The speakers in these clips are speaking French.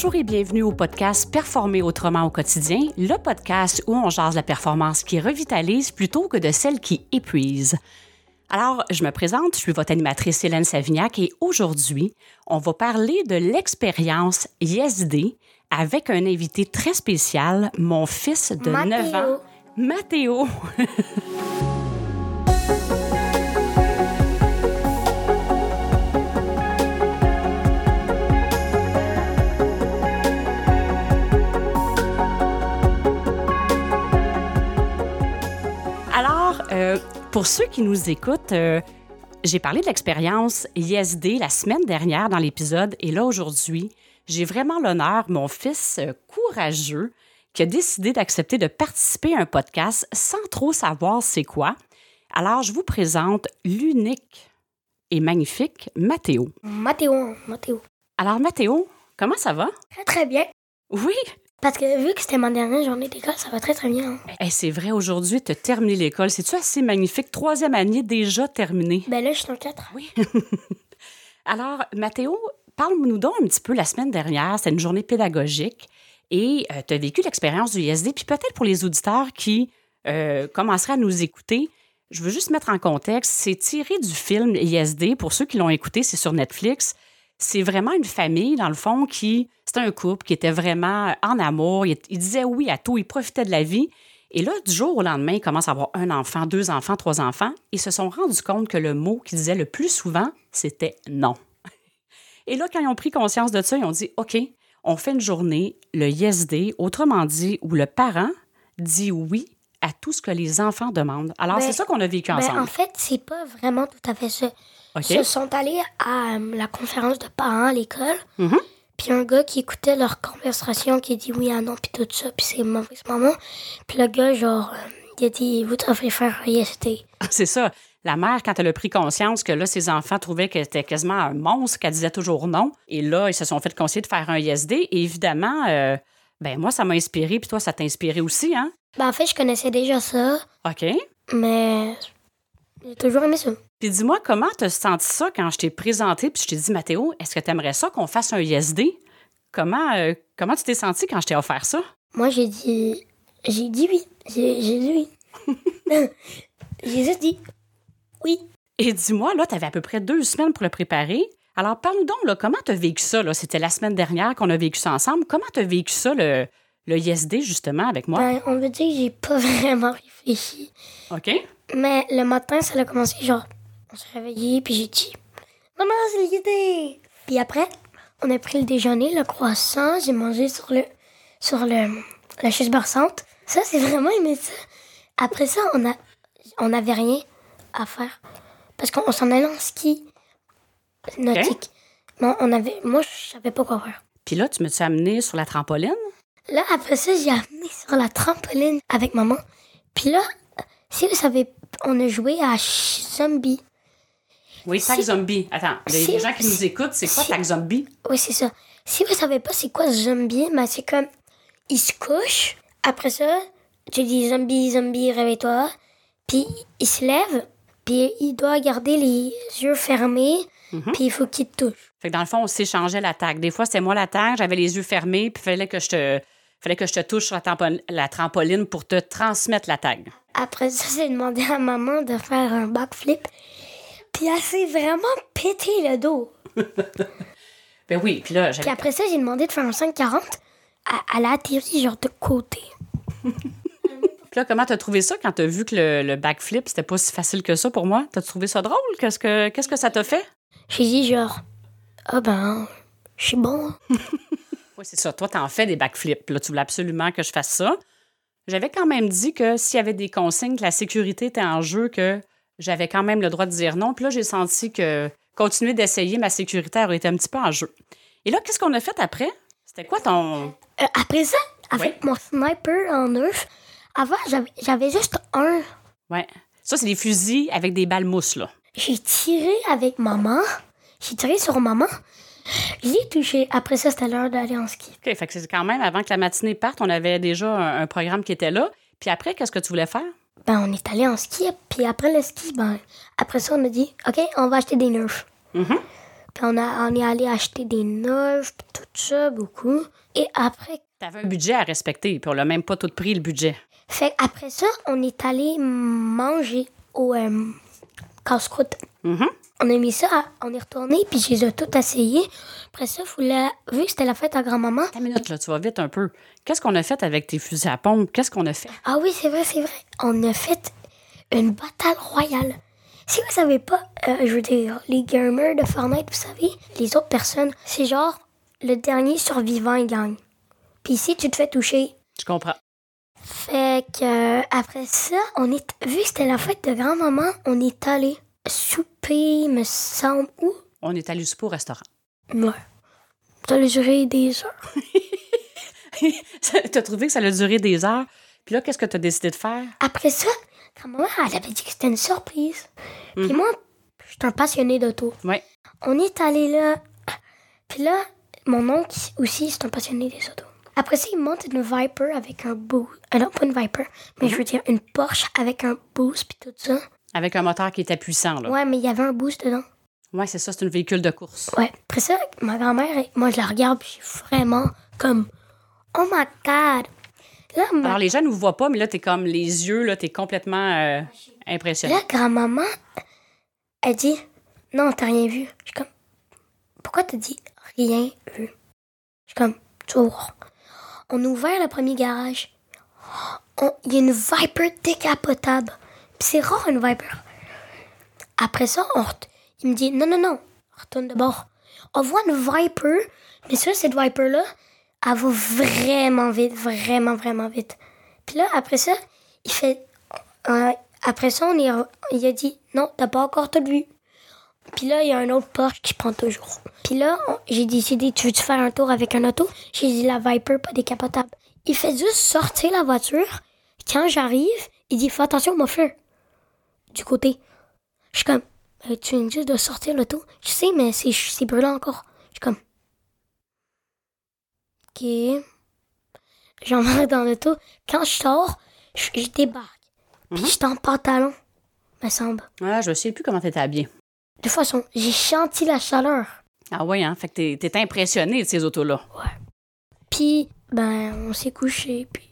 Bonjour et bienvenue au podcast Performer autrement au quotidien, le podcast où on jase la performance qui revitalise plutôt que de celle qui épuise. Alors, je me présente, je suis votre animatrice Hélène Savignac et aujourd'hui, on va parler de l'expérience YesD avec un invité très spécial, mon fils de 9 ans, Mathéo. Alors, euh, pour ceux qui nous écoutent, euh, j'ai parlé de l'expérience ISD la semaine dernière dans l'épisode et là aujourd'hui, j'ai vraiment l'honneur, mon fils courageux, qui a décidé d'accepter de participer à un podcast sans trop savoir c'est quoi. Alors, je vous présente l'unique et magnifique Mathéo. Mathéo, Mathéo. Alors, Mathéo, comment ça va? Très, très bien. Oui, Parce que vu que c'était ma dernière journée d'école, ça va très, très bien. hein. C'est vrai, aujourd'hui, tu as terminé l'école. C'est-tu assez magnifique? Troisième année déjà terminée. Ben là, je suis en 4. Oui. Alors, Mathéo, parle-nous donc un petit peu la semaine dernière. C'était une journée pédagogique et tu as vécu l'expérience du ISD. Puis peut-être pour les auditeurs qui euh, commenceraient à nous écouter, je veux juste mettre en contexte, c'est tiré du film ISD. Pour ceux qui l'ont écouté, c'est sur Netflix. C'est vraiment une famille, dans le fond, qui. C'était un couple qui était vraiment en amour. Il, il disait oui à tout, il profitait de la vie. Et là, du jour au lendemain, ils commencent à avoir un enfant, deux enfants, trois enfants. Ils se sont rendus compte que le mot qu'ils disaient le plus souvent, c'était non. Et là, quand ils ont pris conscience de ça, ils ont dit OK, on fait une journée, le yes day, autrement dit, où le parent dit oui à tout ce que les enfants demandent. Alors, Ben, c'est ça qu'on a vécu Ben, ensemble. en fait, c'est pas vraiment tout à fait ça. Ils se sont allés à euh, la conférence de parents à l'école. Mhm. Puis un gars qui écoutait leur conversation qui dit oui à non, puis tout ça, puis c'est mauvaise maman. Puis le gars, genre, euh, il a dit Vous devriez faire un yes day. C'est ça. La mère, quand elle a pris conscience que là, ses enfants trouvaient qu'elle était quasiment un monstre, qu'elle disait toujours non, et là, ils se sont fait conseiller de faire un ISD. Et évidemment, euh, ben moi, ça m'a inspiré, puis toi, ça t'a inspiré aussi, hein? Ben, en fait, je connaissais déjà ça, OK. mais j'ai toujours aimé ça. Puis dis-moi, comment t'as senti ça quand je t'ai présenté, puis je t'ai dit, Mathéo, est-ce que t'aimerais ça qu'on fasse un ISD? Comment, euh, comment tu t'es senti quand je t'ai offert ça? Moi, j'ai dit. J'ai dit oui. J'ai j'ai dit oui. j'ai juste dit oui. Et dis-moi, là, t'avais à peu près deux semaines pour le préparer. Alors, parle-nous donc, là, comment t'as vécu ça? Là? C'était la semaine dernière qu'on a vécu ça ensemble. Comment t'as vécu ça, le, le ISD, justement, avec moi? Ben, on veut dire que j'ai pas vraiment réfléchi. OK? Mais le matin, ça a commencé genre. On s'est réveillé, puis j'ai dit Maman, c'est l'idée! Puis après, on a pris le déjeuner, le croissant, j'ai mangé sur le. sur le. la chaise berçante. Ça, c'est vraiment aimé ça. Après ça, on a. on n'avait rien à faire. Parce qu'on s'en allait en ski nautique. Non, on avait. Moi, je savais pas quoi faire. Puis là, tu me suis amené sur la trampoline? Là, après ça, j'ai amené sur la trampoline avec maman. Puis là, si vous savez, on a joué à Zombie. Oui, Tag Si- Zombie. Attends, les, si- gens qui nous écoutent, c'est quoi si- Tag Zombie? Oui, c'est ça. Si vous savez pas c'est quoi Zombie, ben c'est comme, il se couche. Après ça, tu dis Zombie, Zombie, réveille-toi. Puis il se lève. Puis il doit garder les yeux fermés. Puis il faut qu'il te touche. Fait que dans le fond, on s'échangeait la tag. Des fois, c'était moi la tag, j'avais les yeux fermés, puis fallait que je te fallait que je te touche sur la, tampo- la trampoline pour te transmettre la tag. Après ça, j'ai demandé à maman de faire un backflip. Puis elle s'est vraiment pété le dos. Ben oui, puis là, Puis après ça, j'ai demandé de faire un 540. Elle- Elle a atterri genre de côté. Puis là, comment t'as trouvé ça quand t'as vu que le, le backflip, c'était pas si facile que ça pour moi? T'as trouvé ça drôle? Qu'est-ce que, qu'est-ce que ça t'a fait? J'ai dit genre, ah ben, je suis bon. Oui, c'est ça. Toi, t'en fais des backflips. Là, tu voulais absolument que je fasse ça. J'avais quand même dit que s'il y avait des consignes, que la sécurité était en jeu, que j'avais quand même le droit de dire non. Puis là, j'ai senti que continuer d'essayer, ma sécurité aurait été un petit peu en jeu. Et là, qu'est-ce qu'on a fait après? C'était quoi ton... Euh, après ça, avec mon sniper en neuf, avant, j'avais- j'avais juste un. Ouais. Ça, c'est des fusils avec des balles mousses, là. J'ai tiré avec maman. J'ai tiré sur maman. Je l'ai touché. Après ça, c'était l'heure d'aller en ski. OK, fait que c'est quand même, avant que la matinée parte, on avait déjà un, un programme qui était là. Puis après, qu'est-ce que tu voulais faire? Ben, on est allé en ski. Puis après le ski, ben, après ça, on a dit, OK, on va acheter des nerfs. Mhm. Puis on, a, on est allé acheter des neufs, puis tout ça, beaucoup. Et après, T'avais un budget à respecter, puis on l'a même pas tout pris, le budget. fait, après ça, on est allé manger au euh, casse-croûte. Mhm. On a mis ça, on est retourné, puis je les ai tout essayé. Après ça, faut la- vu que c'était la fête à grand-maman, une minute, là, tu vas vite un peu. Qu'est-ce qu'on a fait avec tes fusils à pompe? Qu'est-ce qu'on a fait? Ah oui, c'est vrai, c'est vrai. On a fait une bataille royale. Si vous savez pas, euh, je veux dire, les gamers de Fortnite, vous savez, les autres personnes, c'est genre le dernier survivant il gagne. Puis si tu te fais toucher, Je comprends. Fait que euh, après ça, on est vu que c'était la fête de grand-maman, on est allé souper, me semble où? On est allé souper au restaurant. Ouais. Ça a duré des heures. t'as trouvé que ça allait durer des heures? Puis là, qu'est-ce que t'as décidé de faire? Après ça, grand-maman, elle avait dit que c'était une surprise. Puis moi, je suis un passionné d'auto. Ouais. On est allé là. Puis là, mon oncle aussi, c'est un passionné des autos. Après ça, il monte une Viper avec un boost. Euh, non, pas une Viper, mais je veux dire une Porsche avec un boost puis tout ça. Avec un moteur qui était puissant, là. Ouais, mais il y avait un boost dedans. Ouais, c'est ça, c'est un véhicule de course. Ouais. Après ça, ma grand-mère, moi, je la regarde puis je suis vraiment comme Oh my God! Là, ma- Alors, les gens ne vous voient pas, mais là, t'es comme les yeux, là, t'es complètement euh, impressionné. là, grand-maman, elle dit Non, t'as rien vu. Je suis comme Pourquoi t'as dit rien vu? Je suis comme Tu vas voir. On a ouvert le premier garage. Il y a une Viper décapotable. C'est rare une Viper. Après ça, on il me dit Non, non, non, retourne de bord. On voit une Viper, mais ça, cette Viper-là, elle va vraiment vite, vraiment, vraiment vite. Puis là, après ça, il fait. euh, après ça, on il a dit Non, t'as pas encore tout vu. Puis là, il y a un autre Porsche qui prend toujours. Puis là, j'ai décidé, tu veux-tu faire un tour avec un auto? J'ai dit la Viper, pas décapotable. Il fait juste sortir la voiture. Quand j'arrive, il dit, fais attention, mon feu. Du côté. Je suis comme, Euh, tu viens juste de sortir l'auto? Je sais, mais c'est, c'est brûlant encore. Je suis comme, ok. J'embarque dans l'auto. Quand je sors, je, je débarque. Puis je suis en pantalon, me semble. Ah, je souviens plus comment t'étais habillé. De toute façon, j'ai senti la chaleur. Ah ouais, hein? Fait que t'es, t'es impressionné de ces autos-là. Puis, ben, on s'est couché, puis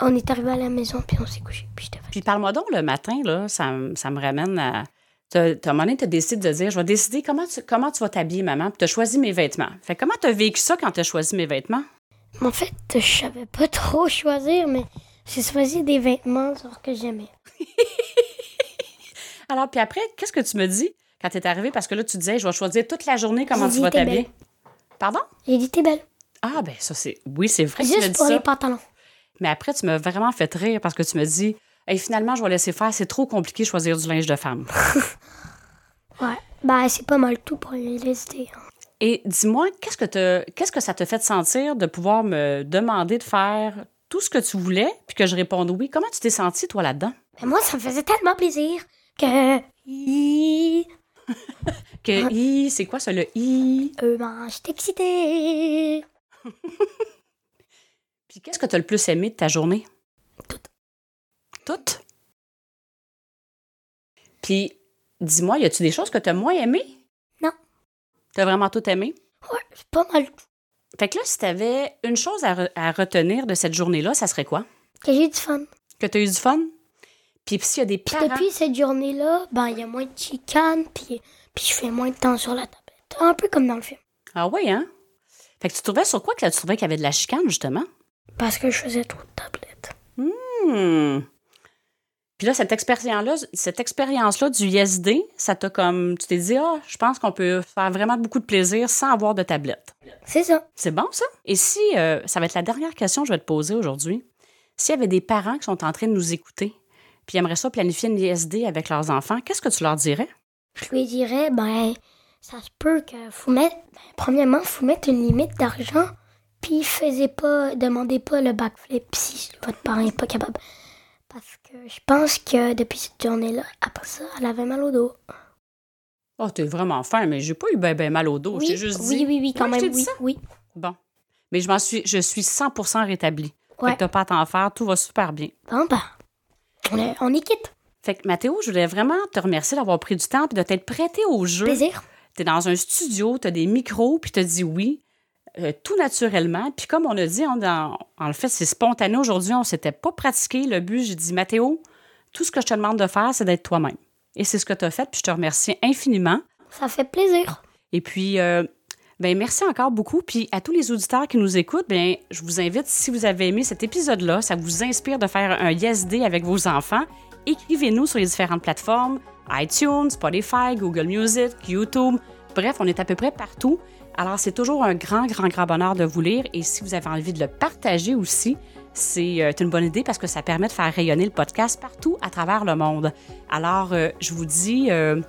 on est arrivé à la maison, puis on s'est couché, puis j'étais Puis parle-moi donc le matin, là, ça, ça me ramène à. T'as, t'as un moment donné, t'as décidé de dire, je vais décider comment tu, comment tu vas t'habiller, maman, puis t'as choisi mes vêtements. Fait que comment t'as vécu ça quand t'as choisi mes vêtements? En fait, je savais pas trop choisir, mais j'ai choisi des vêtements genre, que j'aimais. Alors, puis après, qu'est-ce que tu me dis? Quand t'es arrivé? Parce que là, tu disais, je vais choisir toute la journée comment tu vas t'habiller. Pardon? J'ai dit, t'es belle. Ah, ben ça, c'est. Oui, c'est vrai que tu Juste dit pour ça. les pantalons. Mais après, tu m'as vraiment fait rire parce que tu me dis, hey, finalement, je vais laisser faire, c'est trop compliqué de choisir du linge de femme. Ouais. Ben, c'est pas mal tout pour les lister. hein. Et dis-moi, qu'est-ce que, te- qu'est-ce que ça te fait de sentir de pouvoir me demander de faire tout ce que tu voulais, puis que je réponde oui? Comment tu t'es senti, toi, là-dedans? Mais moi, ça me faisait tellement plaisir que. Que i, c'est quoi ça, le i? Euh, ben, j'étais excitée. Puis qu'est-ce que tu as le plus aimé de ta journée? Tout. Toutes? Puis, dis-moi, y a-tu des choses que tu as moins aimées? Non. T'as vraiment tout aimé? Ouais, c'est pas mal tout. Fait que là, si t'avais une chose à, re- à retenir de cette journée-là, ça serait quoi? Que j'ai du fun. Que t'as eu du fun? Puis s'il y a des Puis parents... depuis cette journée-là, ben, il y a moins de chicanes, puis, puis je fais moins de temps sur la tablette. Un peu comme dans le film. Ah oui, hein? Fait que tu trouvais sur quoi que là, tu trouvais qu'il y avait de la chicane, justement? Parce que je faisais trop de tablettes. Hmm. Puis là, cette expérience-là, cette expérience-là du ISD, ça t'a comme... Tu t'es dit, ah, je pense qu'on peut faire vraiment beaucoup de plaisir sans avoir de tablette. C'est ça. C'est bon, ça? Et si, euh, ça va être la dernière question que je vais te poser aujourd'hui, s'il y avait des parents qui sont en train de nous écouter, puis ils aimeraient ça planifier une ISD avec leurs enfants, qu'est-ce que tu leur dirais? Je lui dirais, ben, ça se peut que faut mettre, ben, premièrement, faut mettre une limite d'argent, puis faisez pas, demandez pas le backflip si votre parent est pas capable. Parce que je pense que depuis cette journée-là, après ça, elle avait mal au dos. Oh, t'es vraiment fin, mais j'ai pas eu ben, ben mal au dos. oui, je t'ai juste oui, dit. oui, oui, quand Ouais, même, oui. Bon. Mais je m'en suis, je suis 100% rétablie. Fait Ouais. que t'as pas à t'en faire, tout va super bien. Bon, ben, on est, est quitte. Fait que Mathéo, je voulais vraiment te remercier d'avoir pris du temps et de t'être prêté au jeu. Plaisir. tu es dans un studio, tu as des micros, puis tu as dit oui, euh, tout naturellement. Puis comme on a dit, on, en fait, c'est spontané aujourd'hui, on ne s'était pas pratiqué. Le but, j'ai dit, Mathéo, tout ce que je te demande de faire, c'est d'être toi-même. Et c'est ce que tu as fait, puis je te remercie infiniment. Ça fait plaisir. Et puis, euh, ben merci encore beaucoup. Puis à tous les auditeurs qui nous écoutent, ben je vous invite, si vous avez aimé cet épisode-là, ça vous inspire de faire un Yes Day avec vos enfants, écrivez-nous sur les différentes plateformes iTunes, Spotify, Google Music, YouTube. Bref, on est à peu près partout. Alors, c'est toujours un grand, grand, grand bonheur de vous lire. Et si vous avez envie de le partager aussi, c'est euh, une bonne idée parce que ça permet de faire rayonner le podcast partout à travers le monde. Alors, euh, je vous dis euh,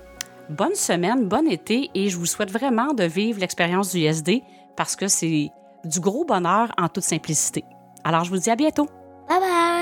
bonne semaine, bon été et je vous souhaite vraiment de vivre l'expérience du SD parce que c'est du gros bonheur en toute simplicité. Alors, je vous dis à bientôt. Bye bye!